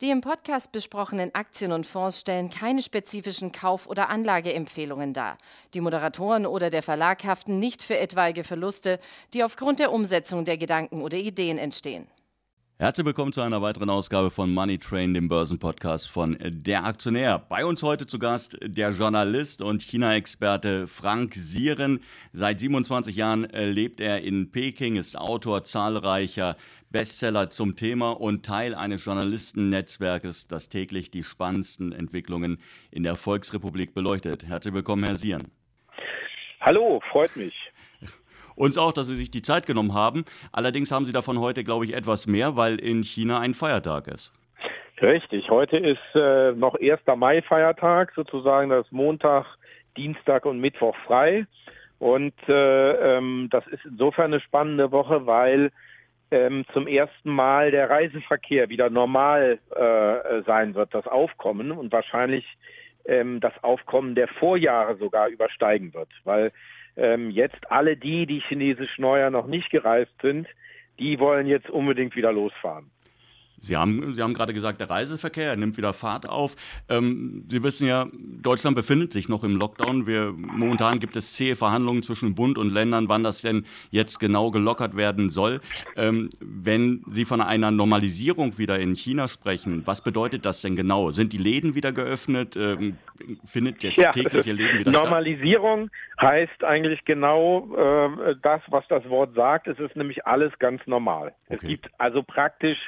Die im Podcast besprochenen Aktien und Fonds stellen keine spezifischen Kauf- oder Anlageempfehlungen dar. Die Moderatoren oder der Verlag haften nicht für etwaige Verluste, die aufgrund der Umsetzung der Gedanken oder Ideen entstehen. Herzlich willkommen zu einer weiteren Ausgabe von Money Train, dem Börsenpodcast von Der Aktionär. Bei uns heute zu Gast der Journalist und China-Experte Frank Sieren. Seit 27 Jahren lebt er in Peking, ist Autor zahlreicher Bestseller zum Thema und Teil eines Journalistennetzwerkes, das täglich die spannendsten Entwicklungen in der Volksrepublik beleuchtet. Herzlich willkommen, Herr Sieren. Hallo, freut mich. Uns auch, dass Sie sich die Zeit genommen haben. Allerdings haben Sie davon heute, glaube ich, etwas mehr, weil in China ein Feiertag ist. Richtig, heute ist äh, noch 1. Mai-Feiertag, sozusagen das Montag, Dienstag und Mittwoch frei. Und äh, ähm, das ist insofern eine spannende Woche, weil ähm, zum ersten Mal der Reiseverkehr wieder normal äh, sein wird, das Aufkommen und wahrscheinlich ähm, das Aufkommen der Vorjahre sogar übersteigen wird, weil ähm, jetzt alle die, die chinesisch Neujahr noch nicht gereist sind, die wollen jetzt unbedingt wieder losfahren. Sie haben, Sie haben gerade gesagt, der Reiseverkehr nimmt wieder Fahrt auf. Ähm, Sie wissen ja, Deutschland befindet sich noch im Lockdown. Wir, momentan gibt es zähe Verhandlungen zwischen Bund und Ländern, wann das denn jetzt genau gelockert werden soll. Ähm, wenn Sie von einer Normalisierung wieder in China sprechen, was bedeutet das denn genau? Sind die Läden wieder geöffnet? Ähm, findet das ja, tägliche Leben wieder Normalisierung statt? heißt eigentlich genau äh, das, was das Wort sagt. Es ist nämlich alles ganz normal. Okay. Es gibt also praktisch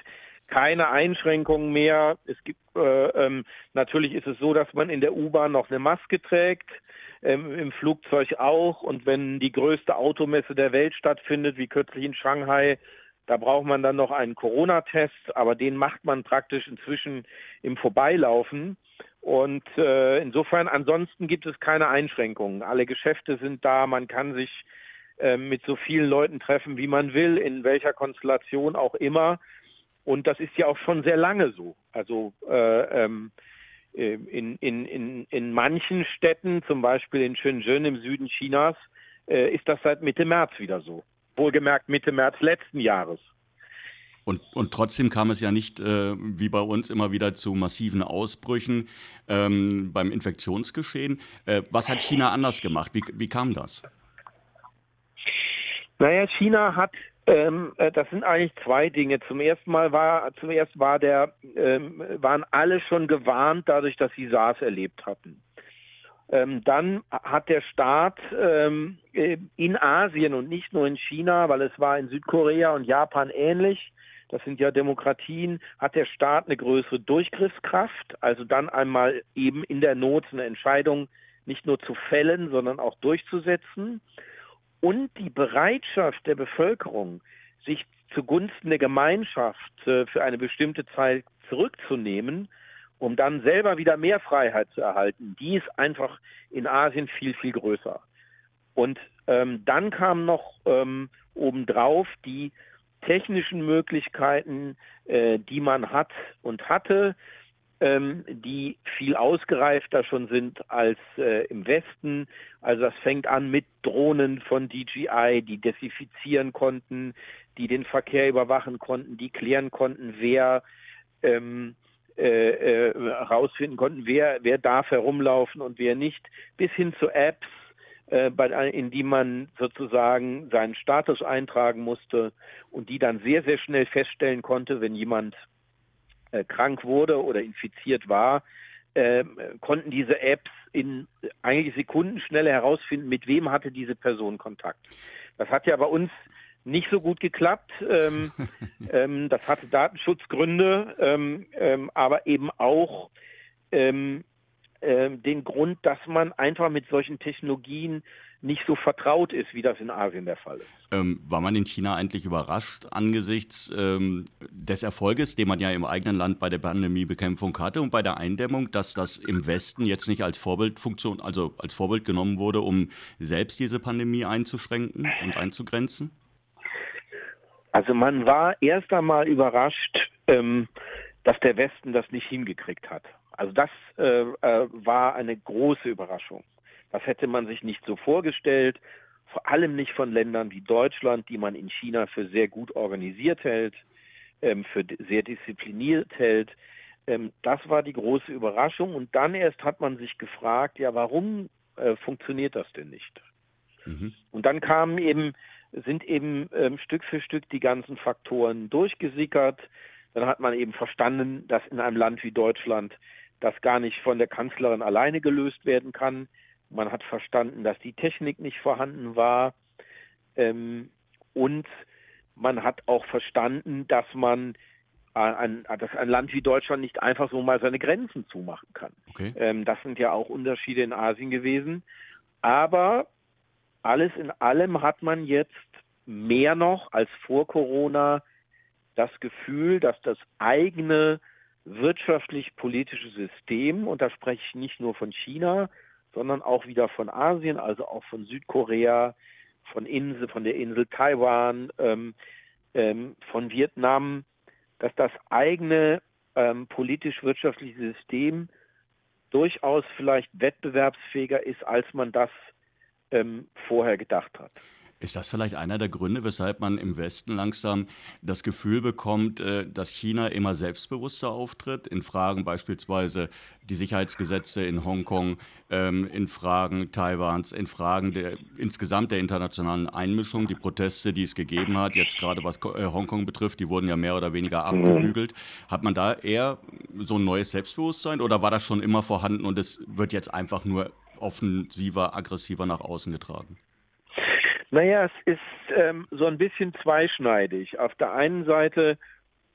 keine Einschränkungen mehr. Es gibt äh, ähm, natürlich ist es so, dass man in der U-Bahn noch eine Maske trägt, ähm, im Flugzeug auch. Und wenn die größte Automesse der Welt stattfindet, wie kürzlich in Shanghai, da braucht man dann noch einen Corona-Test, aber den macht man praktisch inzwischen im Vorbeilaufen. Und äh, insofern, ansonsten gibt es keine Einschränkungen. Alle Geschäfte sind da, man kann sich äh, mit so vielen Leuten treffen, wie man will, in welcher Konstellation auch immer. Und das ist ja auch schon sehr lange so. Also äh, ähm, äh, in, in, in, in manchen Städten, zum Beispiel in Shenzhen im Süden Chinas, äh, ist das seit Mitte März wieder so. Wohlgemerkt Mitte März letzten Jahres. Und, und trotzdem kam es ja nicht äh, wie bei uns immer wieder zu massiven Ausbrüchen ähm, beim Infektionsgeschehen. Äh, was hat China anders gemacht? Wie, wie kam das? Naja, China hat ähm, äh, das sind eigentlich zwei Dinge. Zum ersten Mal war, zum ersten war der, ähm, waren alle schon gewarnt dadurch, dass sie SARS erlebt hatten. Ähm, dann hat der Staat ähm, äh, in Asien und nicht nur in China, weil es war in Südkorea und Japan ähnlich, das sind ja Demokratien, hat der Staat eine größere Durchgriffskraft, also dann einmal eben in der Not eine Entscheidung nicht nur zu fällen, sondern auch durchzusetzen und die Bereitschaft der Bevölkerung, sich zugunsten der Gemeinschaft äh, für eine bestimmte Zeit zurückzunehmen, um dann selber wieder mehr Freiheit zu erhalten, die ist einfach in Asien viel, viel größer. Und ähm, dann kam noch ähm, obendrauf die technischen Möglichkeiten, äh, die man hat und hatte, ähm, die viel ausgereifter schon sind als äh, im Westen. Also das fängt an mit Drohnen von DJI, die desinfizieren konnten, die den Verkehr überwachen konnten, die klären konnten, wer ähm, äh, äh, herausfinden konnten, wer, wer darf herumlaufen und wer nicht, bis hin zu Apps, äh, bei, in die man sozusagen seinen Status eintragen musste und die dann sehr, sehr schnell feststellen konnte, wenn jemand äh, krank wurde oder infiziert war, äh, konnten diese Apps in eigentlich Sekundenschnelle herausfinden, mit wem hatte diese Person Kontakt. Das hat ja bei uns nicht so gut geklappt. Ähm, ähm, das hatte Datenschutzgründe, ähm, ähm aber eben auch ähm, ähm, den Grund, dass man einfach mit solchen Technologien nicht so vertraut ist, wie das in Asien der Fall ist. Ähm, war man in China eigentlich überrascht angesichts ähm, des Erfolges, den man ja im eigenen Land bei der Pandemiebekämpfung hatte und bei der Eindämmung, dass das im Westen jetzt nicht als Vorbildfunktion, also als Vorbild genommen wurde, um selbst diese Pandemie einzuschränken und einzugrenzen? Also man war erst einmal überrascht, ähm, dass der Westen das nicht hingekriegt hat. Also das äh, äh, war eine große Überraschung. Das hätte man sich nicht so vorgestellt, vor allem nicht von Ländern wie Deutschland, die man in China für sehr gut organisiert hält, ähm, für sehr diszipliniert hält. Ähm, das war die große Überraschung. Und dann erst hat man sich gefragt, ja, warum äh, funktioniert das denn nicht? Mhm. Und dann kamen eben, sind eben ähm, Stück für Stück die ganzen Faktoren durchgesickert. Dann hat man eben verstanden, dass in einem Land wie Deutschland das gar nicht von der Kanzlerin alleine gelöst werden kann. Man hat verstanden, dass die Technik nicht vorhanden war. Ähm, und man hat auch verstanden, dass man ein, dass ein Land wie Deutschland nicht einfach so mal seine Grenzen zumachen kann. Okay. Ähm, das sind ja auch Unterschiede in Asien gewesen. Aber alles in allem hat man jetzt mehr noch als vor Corona das Gefühl, dass das eigene wirtschaftlich-politische System, und da spreche ich nicht nur von China, sondern auch wieder von Asien, also auch von Südkorea, von Insel, von der Insel Taiwan, ähm, ähm, von Vietnam, dass das eigene ähm, politisch-wirtschaftliche System durchaus vielleicht wettbewerbsfähiger ist, als man das ähm, vorher gedacht hat. Ist das vielleicht einer der Gründe, weshalb man im Westen langsam das Gefühl bekommt, äh, dass China immer selbstbewusster auftritt, in Fragen beispielsweise die Sicherheitsgesetze in Hongkong, ähm, in Fragen Taiwans, in Fragen der, insgesamt der internationalen Einmischung, die Proteste, die es gegeben hat, jetzt gerade was äh, Hongkong betrifft, die wurden ja mehr oder weniger mhm. abgebügelt. Hat man da eher so ein neues Selbstbewusstsein oder war das schon immer vorhanden und es wird jetzt einfach nur offensiver, aggressiver nach außen getragen? Naja, es ist ähm, so ein bisschen zweischneidig. Auf der einen Seite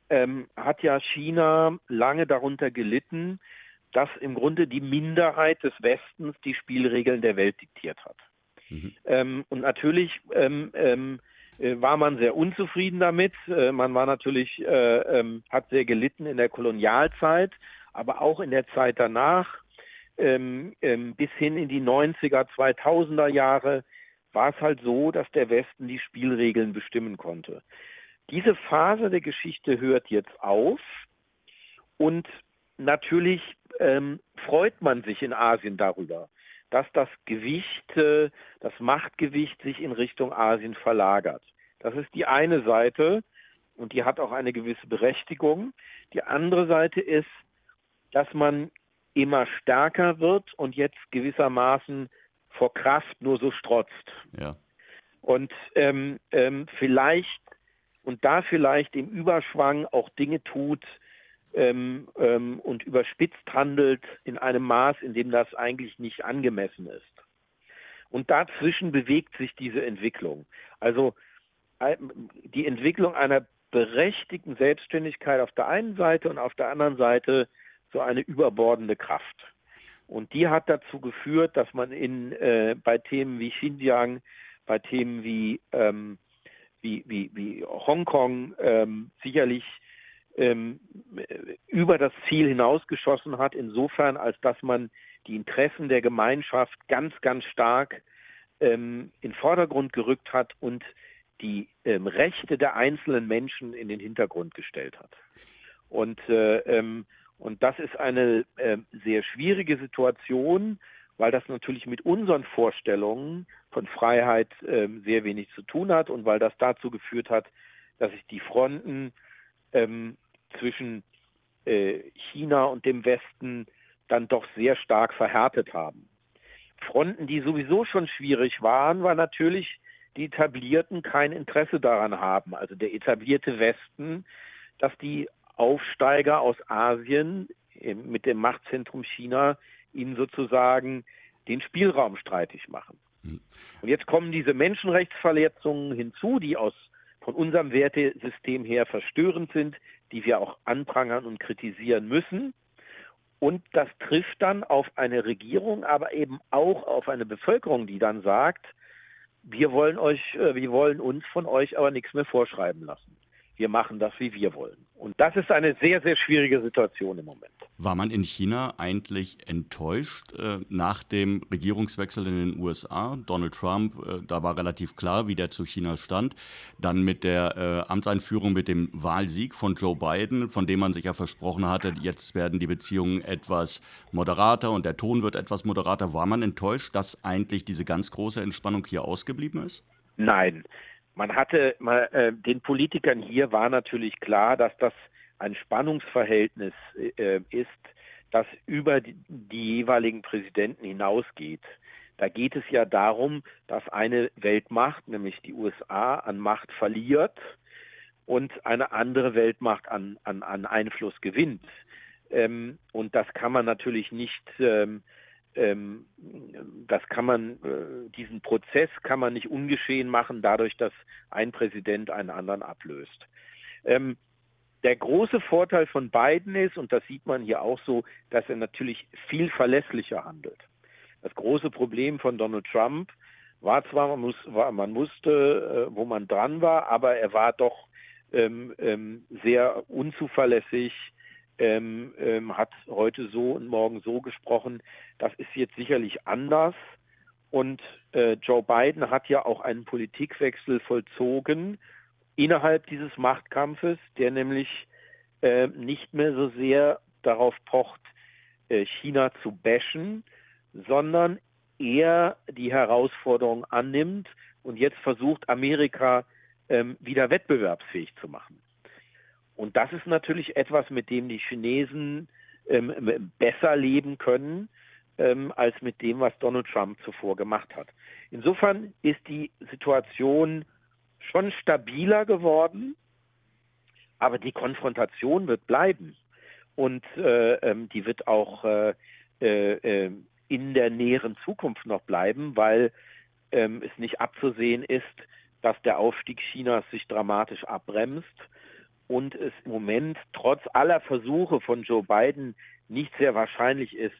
ähm, hat ja China lange darunter gelitten, dass im Grunde die Minderheit des Westens die Spielregeln der Welt diktiert hat. Mhm. Ähm, und natürlich ähm, ähm, äh, war man sehr unzufrieden damit. Äh, man war natürlich, äh, ähm, hat sehr gelitten in der Kolonialzeit, aber auch in der Zeit danach, bis hin in die 90er, 2000er Jahre war es halt so, dass der Westen die Spielregeln bestimmen konnte. Diese Phase der Geschichte hört jetzt auf und natürlich ähm, freut man sich in Asien darüber, dass das Gewicht, äh, das Machtgewicht sich in Richtung Asien verlagert. Das ist die eine Seite und die hat auch eine gewisse Berechtigung. Die andere Seite ist, dass man immer stärker wird und jetzt gewissermaßen vor Kraft nur so strotzt. Ja. Und ähm, ähm, vielleicht und da vielleicht im Überschwang auch Dinge tut ähm, ähm, und überspitzt handelt in einem Maß, in dem das eigentlich nicht angemessen ist. Und dazwischen bewegt sich diese Entwicklung. Also äh, die Entwicklung einer berechtigten Selbstständigkeit auf der einen Seite und auf der anderen Seite so eine überbordende Kraft. Und die hat dazu geführt, dass man in, äh, bei Themen wie Xinjiang, bei Themen wie, ähm, wie, wie, wie Hongkong ähm, sicherlich ähm, über das Ziel hinausgeschossen hat, insofern als dass man die Interessen der Gemeinschaft ganz, ganz stark ähm, in Vordergrund gerückt hat und die ähm, Rechte der einzelnen Menschen in den Hintergrund gestellt hat. Und äh, ähm, und das ist eine äh, sehr schwierige Situation, weil das natürlich mit unseren Vorstellungen von Freiheit äh, sehr wenig zu tun hat und weil das dazu geführt hat, dass sich die Fronten ähm, zwischen äh, China und dem Westen dann doch sehr stark verhärtet haben. Fronten, die sowieso schon schwierig waren, weil natürlich die Etablierten kein Interesse daran haben, also der etablierte Westen, dass die Aufsteiger aus Asien mit dem Machtzentrum China ihnen sozusagen den Spielraum streitig machen. Hm. Und jetzt kommen diese Menschenrechtsverletzungen hinzu, die aus von unserem Wertesystem her verstörend sind, die wir auch anprangern und kritisieren müssen. Und das trifft dann auf eine Regierung, aber eben auch auf eine Bevölkerung, die dann sagt, wir wollen euch, äh, wir wollen uns von euch aber nichts mehr vorschreiben lassen wir machen das, wie wir wollen. Und das ist eine sehr, sehr schwierige Situation im Moment. War man in China eigentlich enttäuscht äh, nach dem Regierungswechsel in den USA? Donald Trump, äh, da war relativ klar, wie der zu China stand. Dann mit der äh, Amtseinführung, mit dem Wahlsieg von Joe Biden, von dem man sich ja versprochen hatte, jetzt werden die Beziehungen etwas moderater und der Ton wird etwas moderater. War man enttäuscht, dass eigentlich diese ganz große Entspannung hier ausgeblieben ist? Nein, man hatte, man, äh, den Politikern hier war natürlich klar, dass das ein Spannungsverhältnis äh, ist, das über die, die jeweiligen Präsidenten hinausgeht. Da geht es ja darum, dass eine Weltmacht, nämlich die USA, an Macht verliert und eine andere Weltmacht an, an, an Einfluss gewinnt. Ähm, und das kann man natürlich nicht, ähm, ähm, das kann man, äh, diesen Prozess kann man nicht ungeschehen machen, dadurch, dass ein Präsident einen anderen ablöst. Ähm, der große Vorteil von Biden ist, und das sieht man hier auch so, dass er natürlich viel verlässlicher handelt. Das große Problem von Donald Trump war zwar, man, muss, war, man wusste, äh, wo man dran war, aber er war doch ähm, ähm, sehr unzuverlässig, ähm, ähm, hat heute so und morgen so gesprochen. Das ist jetzt sicherlich anders. Und äh, Joe Biden hat ja auch einen Politikwechsel vollzogen innerhalb dieses Machtkampfes, der nämlich äh, nicht mehr so sehr darauf pocht, äh, China zu bashen, sondern eher die Herausforderung annimmt und jetzt versucht, Amerika ähm, wieder wettbewerbsfähig zu machen. Und das ist natürlich etwas, mit dem die Chinesen ähm, besser leben können ähm, als mit dem, was Donald Trump zuvor gemacht hat. Insofern ist die Situation schon stabiler geworden, aber die Konfrontation wird bleiben und äh, ähm, die wird auch äh, äh, in der näheren Zukunft noch bleiben, weil ähm, es nicht abzusehen ist, dass der Aufstieg Chinas sich dramatisch abbremst und es im Moment trotz aller Versuche von Joe Biden nicht sehr wahrscheinlich ist,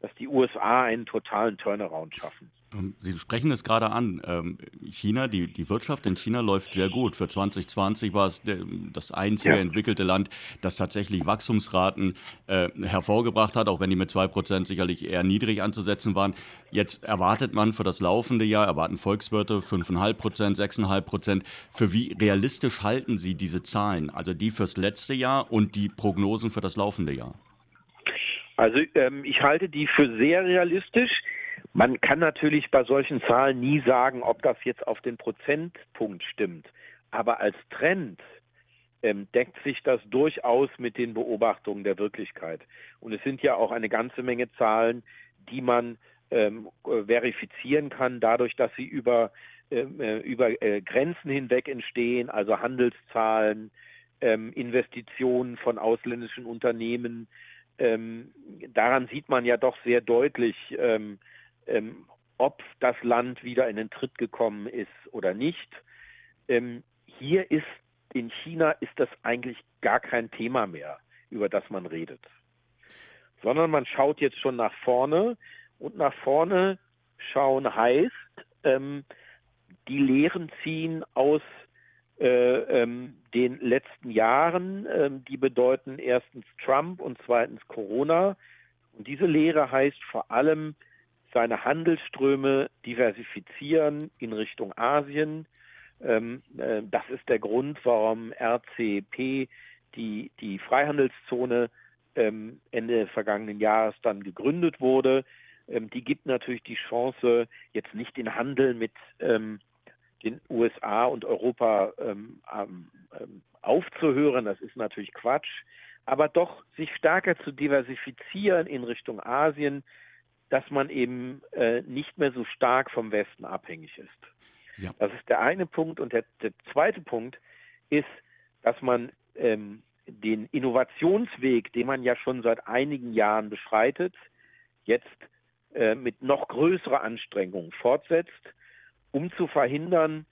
dass die USA einen totalen Turnaround schaffen. Ähm, Sie sprechen es gerade an. Ähm, China, die, die Wirtschaft in China läuft sehr gut. Für 2020 war es das einzige ja. entwickelte Land, das tatsächlich Wachstumsraten äh, hervorgebracht hat, auch wenn die mit 2% sicherlich eher niedrig anzusetzen waren. Jetzt erwartet man für das laufende Jahr, erwarten Volkswirte 5,5%, 6,5%. Für wie realistisch halten Sie diese Zahlen? Also die fürs letzte Jahr und die Prognosen für das laufende Jahr? Also ähm, ich halte die für sehr realistisch. Man kann natürlich bei solchen Zahlen nie sagen, ob das jetzt auf den Prozentpunkt stimmt. Aber als Trend ähm, deckt sich das durchaus mit den Beobachtungen der Wirklichkeit. Und es sind ja auch eine ganze Menge Zahlen, die man ähm, verifizieren kann, dadurch, dass sie über, ähm, äh, über äh, Grenzen hinweg entstehen, also Handelszahlen, ähm, Investitionen von ausländischen Unternehmen. Ähm, daran sieht man ja doch sehr deutlich, ähm, ob das Land wieder in den Tritt gekommen ist oder nicht. Ähm, hier ist in China ist das eigentlich gar kein Thema mehr, über das man redet, sondern man schaut jetzt schon nach vorne und nach vorne schauen heißt ähm, die Lehren ziehen aus äh, ähm, den letzten Jahren. Ähm, die bedeuten erstens Trump und zweitens Corona. Und diese Lehre heißt vor allem, seine Handelsströme diversifizieren in Richtung Asien. Ähm, äh, das ist der Grund, warum RCP, die, die Freihandelszone, ähm, Ende vergangenen Jahres dann gegründet wurde. Ähm, die gibt natürlich die Chance, jetzt nicht den Handel mit ähm, den USA und Europa ähm, ähm, aufzuhören. Das ist natürlich Quatsch. Aber doch sich stärker zu diversifizieren in Richtung Asien, dass man eben äh, nicht mehr so stark vom Westen abhängig ist. Ja. Das ist der eine Punkt. Und der, der zweite Punkt ist, dass man ähm, den Innovationsweg, den man ja schon seit einigen Jahren beschreitet, jetzt äh, mit noch größerer Anstrengung fortsetzt, um zu verhindern,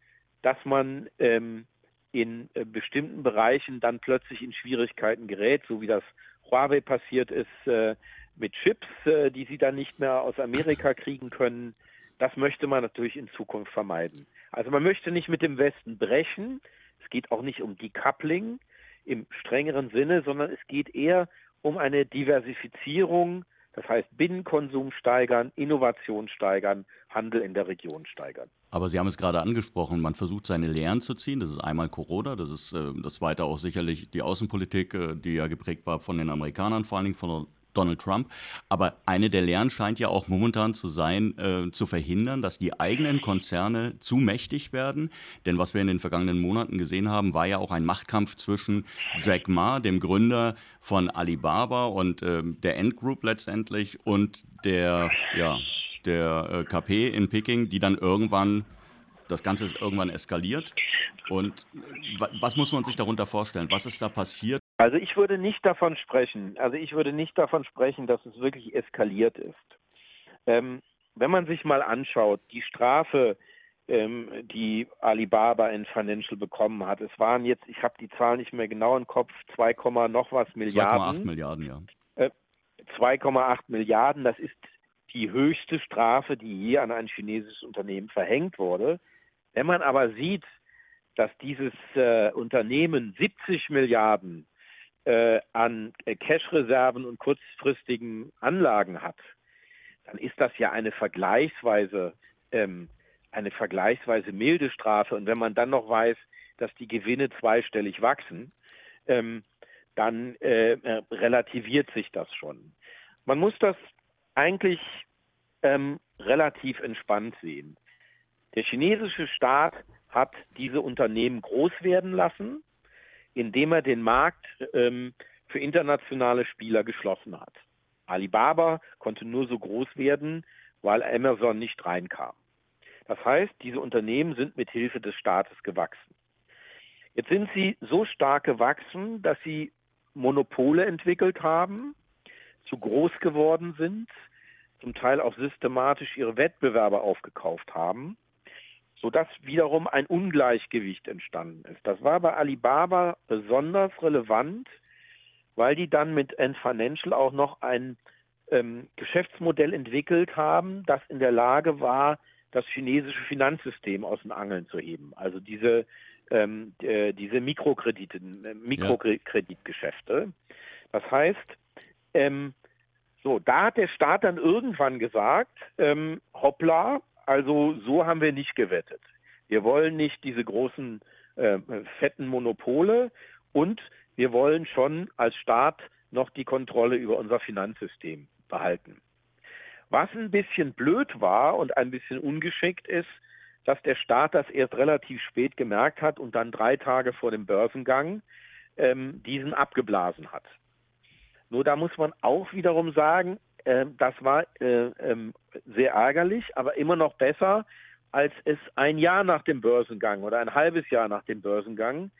dass man ähm, in äh, bestimmten Bereichen dann plötzlich in Schwierigkeiten gerät, so wie das Huawei passiert ist, äh, mit Chips, äh, die sie dann nicht mehr aus Amerika kriegen können. Das möchte man natürlich in Zukunft vermeiden. Also man möchte nicht mit dem Westen brechen. Es geht auch nicht um Decoupling im strengeren Sinne, sondern es geht eher um eine Diversifizierung, das heißt Binnenkonsum steigern, Innovation steigern, Handel in der Region steigern. Aber Sie haben es gerade angesprochen, man versucht seine Lehren zu ziehen. Das ist einmal Corona, das ist äh, das zweite auch sicherlich die Außenpolitik, äh, die ja geprägt war von den Amerikanern, vor allen Dingen von Donald Trump. Aber eine der Lehren scheint ja auch momentan zu sein, äh, zu verhindern, dass die eigenen Konzerne zu mächtig werden. Denn was wir in den vergangenen Monaten gesehen haben, war ja auch ein Machtkampf zwischen Jack Ma, dem Gründer von Alibaba und äh, der Ant Group letztendlich, und der, ja, der äh, KP in Peking, die dann irgendwann das Ganze ist irgendwann eskaliert. Und was muss man sich darunter vorstellen? Was ist da passiert? Also ich würde nicht davon sprechen. Also ich würde nicht davon sprechen, dass es wirklich eskaliert ist. Ähm, wenn man sich mal anschaut, die Strafe, ähm, die Alibaba in Financial bekommen hat, es waren jetzt, ich habe die Zahl nicht mehr genau im Kopf, 2, noch was Milliarden. 2,8 Milliarden, ja. Äh, 2,8 Milliarden, das ist die höchste Strafe, die je an ein chinesisches Unternehmen verhängt wurde. Wenn man aber sieht, dass dieses äh, Unternehmen 70 Milliarden äh, an äh, Cash-Reserven und kurzfristigen Anlagen hat, dann ist das ja eine vergleichsweise ähm, eine vergleichsweise milde Strafe. Und wenn man dann noch weiß, dass die Gewinne zweistellig wachsen, ähm, dann äh, äh, relativiert sich das schon. Man muss das eigentlich ähm, relativ entspannt sehen. Der chinesische Staat hat diese Unternehmen groß werden lassen, indem er den Markt ähm, für internationale Spieler geschlossen hat. Alibaba konnte nur so groß werden, weil Amazon nicht reinkam. Das heißt, diese Unternehmen sind mit Hilfe des Staates gewachsen. Jetzt sind sie so stark gewachsen, dass sie Monopole entwickelt haben, zu groß geworden sind, zum Teil auch systematisch ihre Wettbewerber aufgekauft haben sodass wiederum ein Ungleichgewicht entstanden ist. Das war bei Alibaba besonders relevant, weil die dann mit Ant Financial auch noch ein ähm, Geschäftsmodell entwickelt haben, das in der Lage war, das chinesische Finanzsystem aus den Angeln zu heben. Also diese, ähm, äh, diese Mikrokredite, äh, Mikrokreditgeschäfte. Das heißt, ähm, so, da hat der Staat dann irgendwann gesagt, ähm, hoppla, also so haben wir nicht gewettet. Wir wollen nicht diese großen äh, fetten Monopole und wir wollen schon als Staat noch die Kontrolle über unser Finanzsystem behalten. Was ein bisschen blöd war und ein bisschen ungeschickt ist, dass der Staat das erst relativ spät gemerkt hat und dann drei Tage vor dem Börsengang ähm, diesen abgeblasen hat. Nur da muss man auch wiederum sagen, das war äh, ähm, sehr ärgerlich, aber immer noch besser, als es ein Jahr nach dem Börsengang oder ein halbes Jahr nach dem Börsengang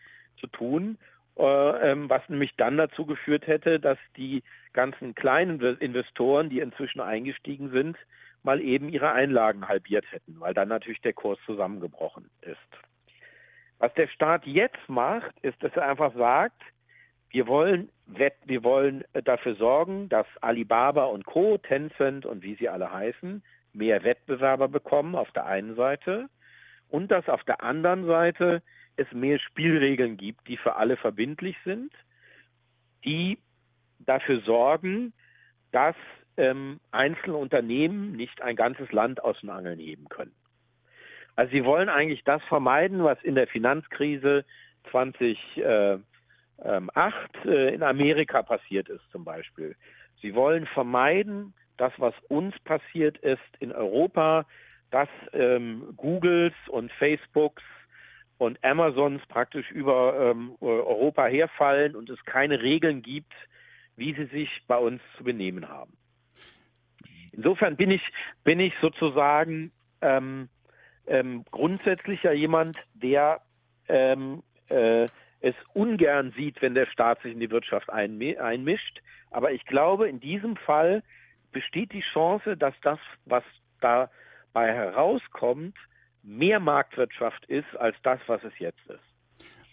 zu tun, äh, ähm, was nämlich dann dazu geführt hätte, dass die ganzen kleinen Investoren, die inzwischen eingestiegen sind, mal eben ihre Einlagen halbiert hätten, weil dann natürlich der Kurs zusammengebrochen ist. Was der Staat jetzt macht, ist, dass er einfach sagt, wir wollen, wir wollen dafür sorgen, dass Alibaba und Co., Tencent und wie sie alle heißen, mehr Wettbewerber bekommen auf der einen Seite und dass auf der anderen Seite es mehr Spielregeln gibt, die für alle verbindlich sind, die dafür sorgen, dass ähm, einzelne Unternehmen nicht ein ganzes Land aus den Angeln heben können. Also sie wollen eigentlich das vermeiden, was in der Finanzkrise 20, äh, ähm, 8 äh, in Amerika passiert ist zum Beispiel. Sie wollen vermeiden, das, was uns passiert ist in Europa, dass ähm, Googles und Facebooks und Amazons praktisch über ähm, Europa herfallen und es keine Regeln gibt, wie sie sich bei uns zu benehmen haben. Insofern bin ich, bin ich sozusagen ähm, ähm, grundsätzlich ja jemand, der ähm, äh, es ungern sieht, wenn der Staat sich in die Wirtschaft einmischt. Aber ich glaube, in diesem Fall besteht die Chance, dass das, was dabei herauskommt, mehr Marktwirtschaft ist als das, was es jetzt ist.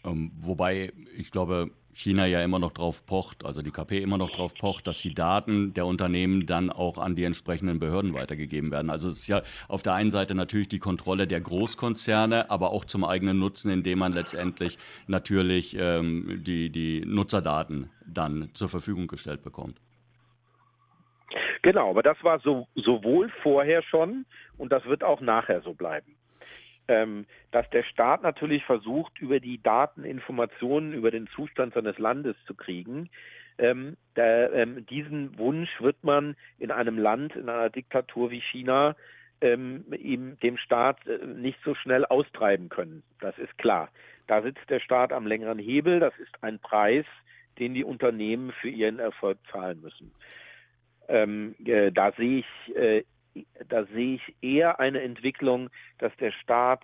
Ähm, wobei ich glaube, China ja immer noch drauf pocht, also die KP immer noch drauf pocht, dass die Daten der Unternehmen dann auch an die entsprechenden Behörden weitergegeben werden. Also es ist ja auf der einen Seite natürlich die Kontrolle der Großkonzerne, aber auch zum eigenen Nutzen, indem man letztendlich natürlich ähm, die, die Nutzerdaten dann zur Verfügung gestellt bekommt. Genau, aber das war so, sowohl vorher schon und das wird auch nachher so bleiben dass der Staat natürlich versucht, über die Daten Informationen über den Zustand seines Landes zu kriegen. Ähm, der, ähm, diesen Wunsch wird man in einem Land, in einer Diktatur wie China, ähm, ihm, dem Staat äh, nicht so schnell austreiben können. Das ist klar. Da sitzt der Staat am längeren Hebel. Das ist ein Preis, den die Unternehmen für ihren Erfolg zahlen müssen. Ähm, äh, da sehe ich, äh, da sehe ich eher eine Entwicklung, dass der Staat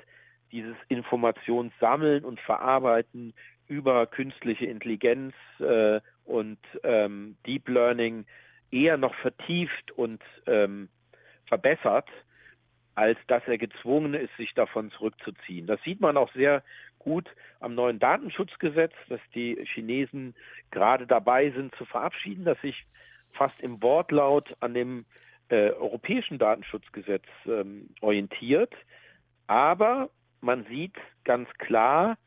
dieses Informationssammeln und Verarbeiten über künstliche Intelligenz äh, und ähm, Deep Learning eher noch vertieft und ähm, verbessert, als dass er gezwungen ist, sich davon zurückzuziehen. Das sieht man auch sehr gut am neuen Datenschutzgesetz, das die Chinesen gerade dabei sind zu verabschieden, das sich fast im Wortlaut an dem äh, europäischen Datenschutzgesetz ähm, orientiert. Aber man sieht ganz klar,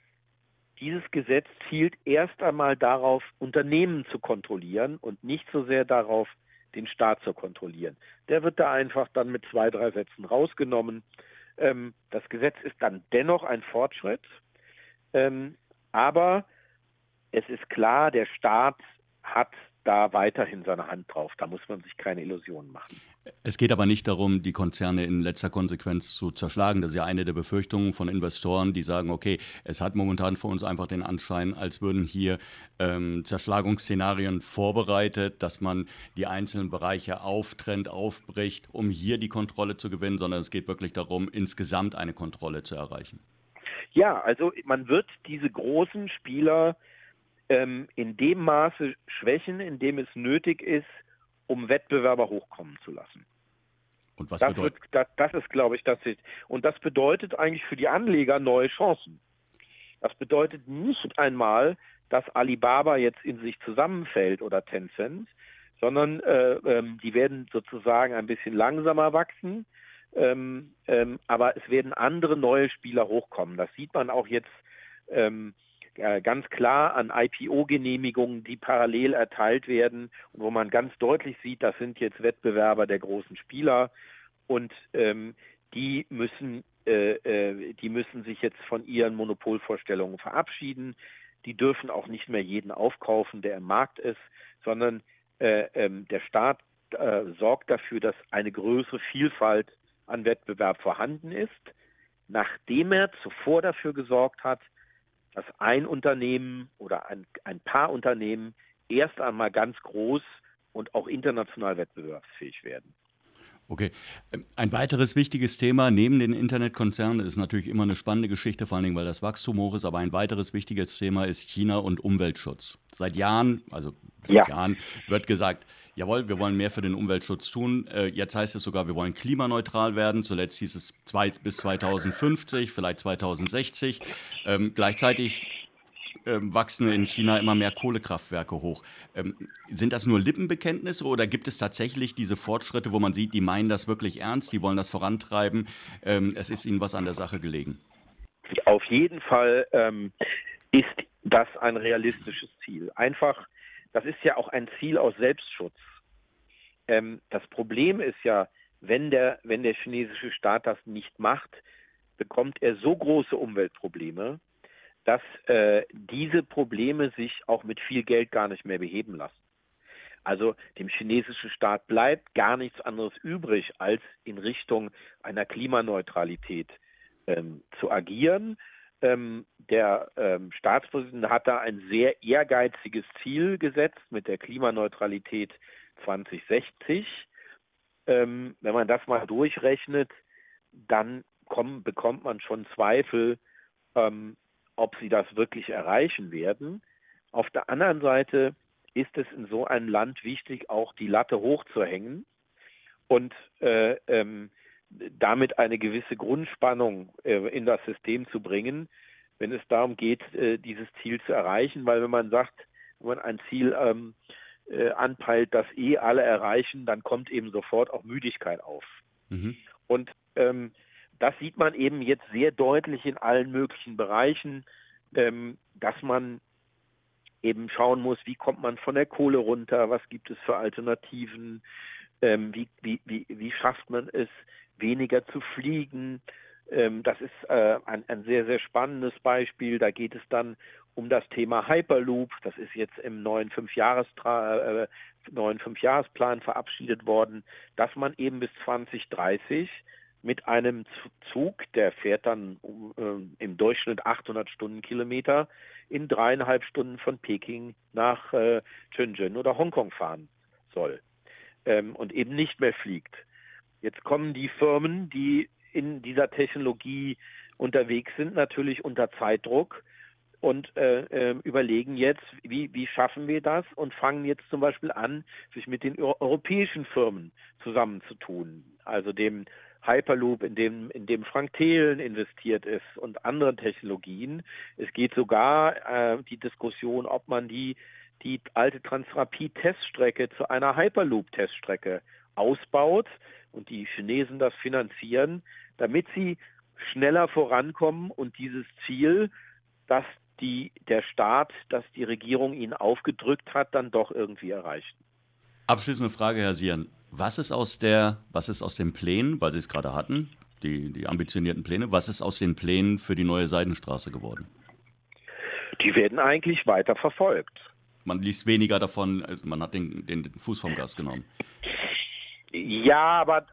dieses Gesetz zielt erst einmal darauf, Unternehmen zu kontrollieren und nicht so sehr darauf, den Staat zu kontrollieren. Der wird da einfach dann mit zwei, drei Sätzen rausgenommen. Ähm, das Gesetz ist dann dennoch ein Fortschritt, ähm, aber es ist klar, der Staat hat da weiterhin seine Hand drauf. Da muss man sich keine Illusionen machen. Es geht aber nicht darum, die Konzerne in letzter Konsequenz zu zerschlagen. Das ist ja eine der Befürchtungen von Investoren, die sagen, okay, es hat momentan für uns einfach den Anschein, als würden hier ähm, Zerschlagungsszenarien vorbereitet, dass man die einzelnen Bereiche auftrennt, aufbricht, um hier die Kontrolle zu gewinnen, sondern es geht wirklich darum, insgesamt eine Kontrolle zu erreichen. Ja, also man wird diese großen Spieler ähm, in dem Maße schwächen, in dem es nötig ist, um Wettbewerber hochkommen zu lassen. Und was das bedeutet? Wird, das, das ist, glaube ich, das ist. Und das bedeutet eigentlich für die Anleger neue Chancen. Das bedeutet nicht einmal, dass Alibaba jetzt in sich zusammenfällt oder Tencent, sondern äh, ähm, die werden sozusagen ein bisschen langsamer wachsen, ähm, ähm, aber es werden andere neue Spieler hochkommen. Das sieht man auch jetzt ähm, äh, ganz klar an IPO-Genehmigungen, die parallel erteilt werden und wo man ganz deutlich sieht, das sind jetzt Wettbewerber der großen Spieler und ähm, die müssen äh, äh, die müssen sich jetzt von ihren Monopolvorstellungen verabschieden. Die dürfen auch nicht mehr jeden aufkaufen, der im Markt ist, sondern äh, ähm, der Staat äh, sorgt dafür, dass eine größere Vielfalt an Wettbewerb vorhanden ist, nachdem er zuvor dafür gesorgt hat, dass ein Unternehmen oder ein, ein paar Unternehmen erst einmal ganz groß und auch international wettbewerbsfähig werden. Okay. Ein weiteres wichtiges Thema neben den Internetkonzernen ist natürlich immer eine spannende Geschichte, vor allen Dingen, weil das Wachstum hoch ist, aber ein weiteres wichtiges Thema ist China und Umweltschutz. Seit Jahren, also seit ja. Jahren, wird gesagt, jawohl, wir wollen mehr für den Umweltschutz tun. Äh, jetzt heißt es sogar, wir wollen klimaneutral werden. Zuletzt hieß es zwei, bis 2050, vielleicht 2060. Ähm, gleichzeitig ähm, wachsen in China immer mehr Kohlekraftwerke hoch. Ähm, sind das nur Lippenbekenntnisse oder gibt es tatsächlich diese Fortschritte, wo man sieht, die meinen das wirklich ernst, die wollen das vorantreiben, ähm, es ist ihnen was an der Sache gelegen? Auf jeden Fall ähm, ist das ein realistisches Ziel. Einfach, das ist ja auch ein Ziel aus Selbstschutz. Ähm, das Problem ist ja, wenn der, wenn der chinesische Staat das nicht macht, bekommt er so große Umweltprobleme, dass äh, diese Probleme sich auch mit viel Geld gar nicht mehr beheben lassen. Also dem chinesischen Staat bleibt gar nichts anderes übrig, als in Richtung einer Klimaneutralität ähm, zu agieren. Ähm, der ähm, Staatspräsident hat da ein sehr ehrgeiziges Ziel gesetzt mit der Klimaneutralität 2060. Ähm, wenn man das mal durchrechnet, dann kommen, bekommt man schon Zweifel, ähm, ob sie das wirklich erreichen werden. Auf der anderen Seite ist es in so einem Land wichtig, auch die Latte hochzuhängen und äh, ähm, damit eine gewisse Grundspannung äh, in das System zu bringen, wenn es darum geht, äh, dieses Ziel zu erreichen. Weil wenn man sagt, wenn man ein Ziel ähm, äh, anpeilt, das eh alle erreichen, dann kommt eben sofort auch Müdigkeit auf. Mhm. Und ähm, das sieht man eben jetzt sehr deutlich in allen möglichen Bereichen, ähm, dass man eben schauen muss, wie kommt man von der Kohle runter, was gibt es für Alternativen, ähm, wie, wie, wie, wie schafft man es, weniger zu fliegen. Ähm, das ist äh, ein, ein sehr, sehr spannendes Beispiel. Da geht es dann um das Thema Hyperloop. Das ist jetzt im neuen Fünfjahresplan äh, neuen Fünfjahresplan verabschiedet worden, dass man eben bis 2030 mit einem Zug, der fährt dann äh, im Durchschnitt 800 Stundenkilometer, in dreieinhalb Stunden von Peking nach äh, Shenzhen oder Hongkong fahren soll ähm, und eben nicht mehr fliegt. Jetzt kommen die Firmen, die in dieser Technologie unterwegs sind, natürlich unter Zeitdruck und äh, äh, überlegen jetzt, wie, wie schaffen wir das und fangen jetzt zum Beispiel an, sich mit den europäischen Firmen zusammenzutun, also dem Hyperloop, in dem, in dem Frank Thelen investiert ist und anderen Technologien. Es geht sogar äh, die Diskussion, ob man die, die alte Transrapid-Teststrecke zu einer Hyperloop-Teststrecke ausbaut und die Chinesen das finanzieren, damit sie schneller vorankommen und dieses Ziel, dass die der Staat, dass die Regierung ihnen aufgedrückt hat, dann doch irgendwie erreichen. Abschließende Frage, Herr Sieren. Was ist aus der, was ist aus den Plänen, weil Sie es gerade hatten, die, die ambitionierten Pläne, was ist aus den Plänen für die neue Seidenstraße geworden? Die werden eigentlich weiter verfolgt. Man liest weniger davon, also man hat den, den, den Fuß vom Gas genommen. Ja, aber,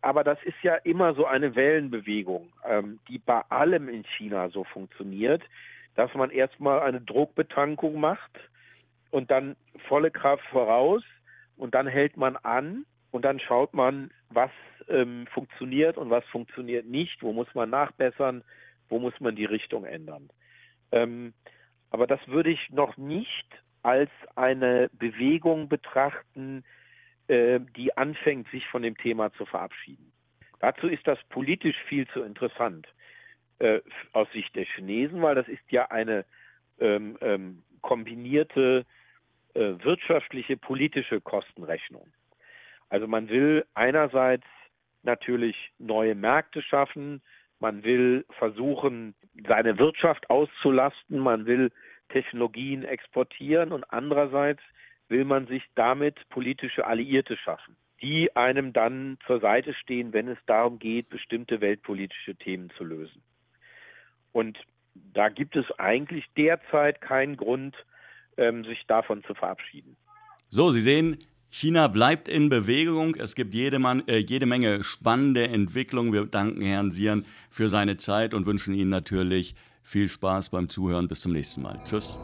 aber das ist ja immer so eine Wellenbewegung, ähm, die bei allem in China so funktioniert dass man erstmal eine Druckbetankung macht und dann volle Kraft voraus und dann hält man an und dann schaut man, was ähm, funktioniert und was funktioniert nicht, wo muss man nachbessern, wo muss man die Richtung ändern. Ähm, aber das würde ich noch nicht als eine Bewegung betrachten, äh, die anfängt, sich von dem Thema zu verabschieden. Dazu ist das politisch viel zu interessant äh, aus Sicht der Chinesen, weil das ist ja eine ähm, ähm, kombinierte äh, wirtschaftliche, politische Kostenrechnung. Also man will einerseits natürlich neue Märkte schaffen, man will versuchen, seine Wirtschaft auszulasten, man will Technologien exportieren und andererseits will man sich damit politische Alliierte schaffen, die einem dann zur Seite stehen, wenn es darum geht, bestimmte weltpolitische Themen zu lösen. Und da gibt es eigentlich derzeit keinen Grund, ähm, sich davon zu verabschieden. So, Sie sehen, China bleibt in Bewegung. Es gibt jede, Man äh, jede Menge spannende Entwicklungen. Wir danken Herrn Sieren für seine Zeit und wünschen Ihnen natürlich viel Spaß beim Zuhören. Bis zum nächsten Mal. Tschüss.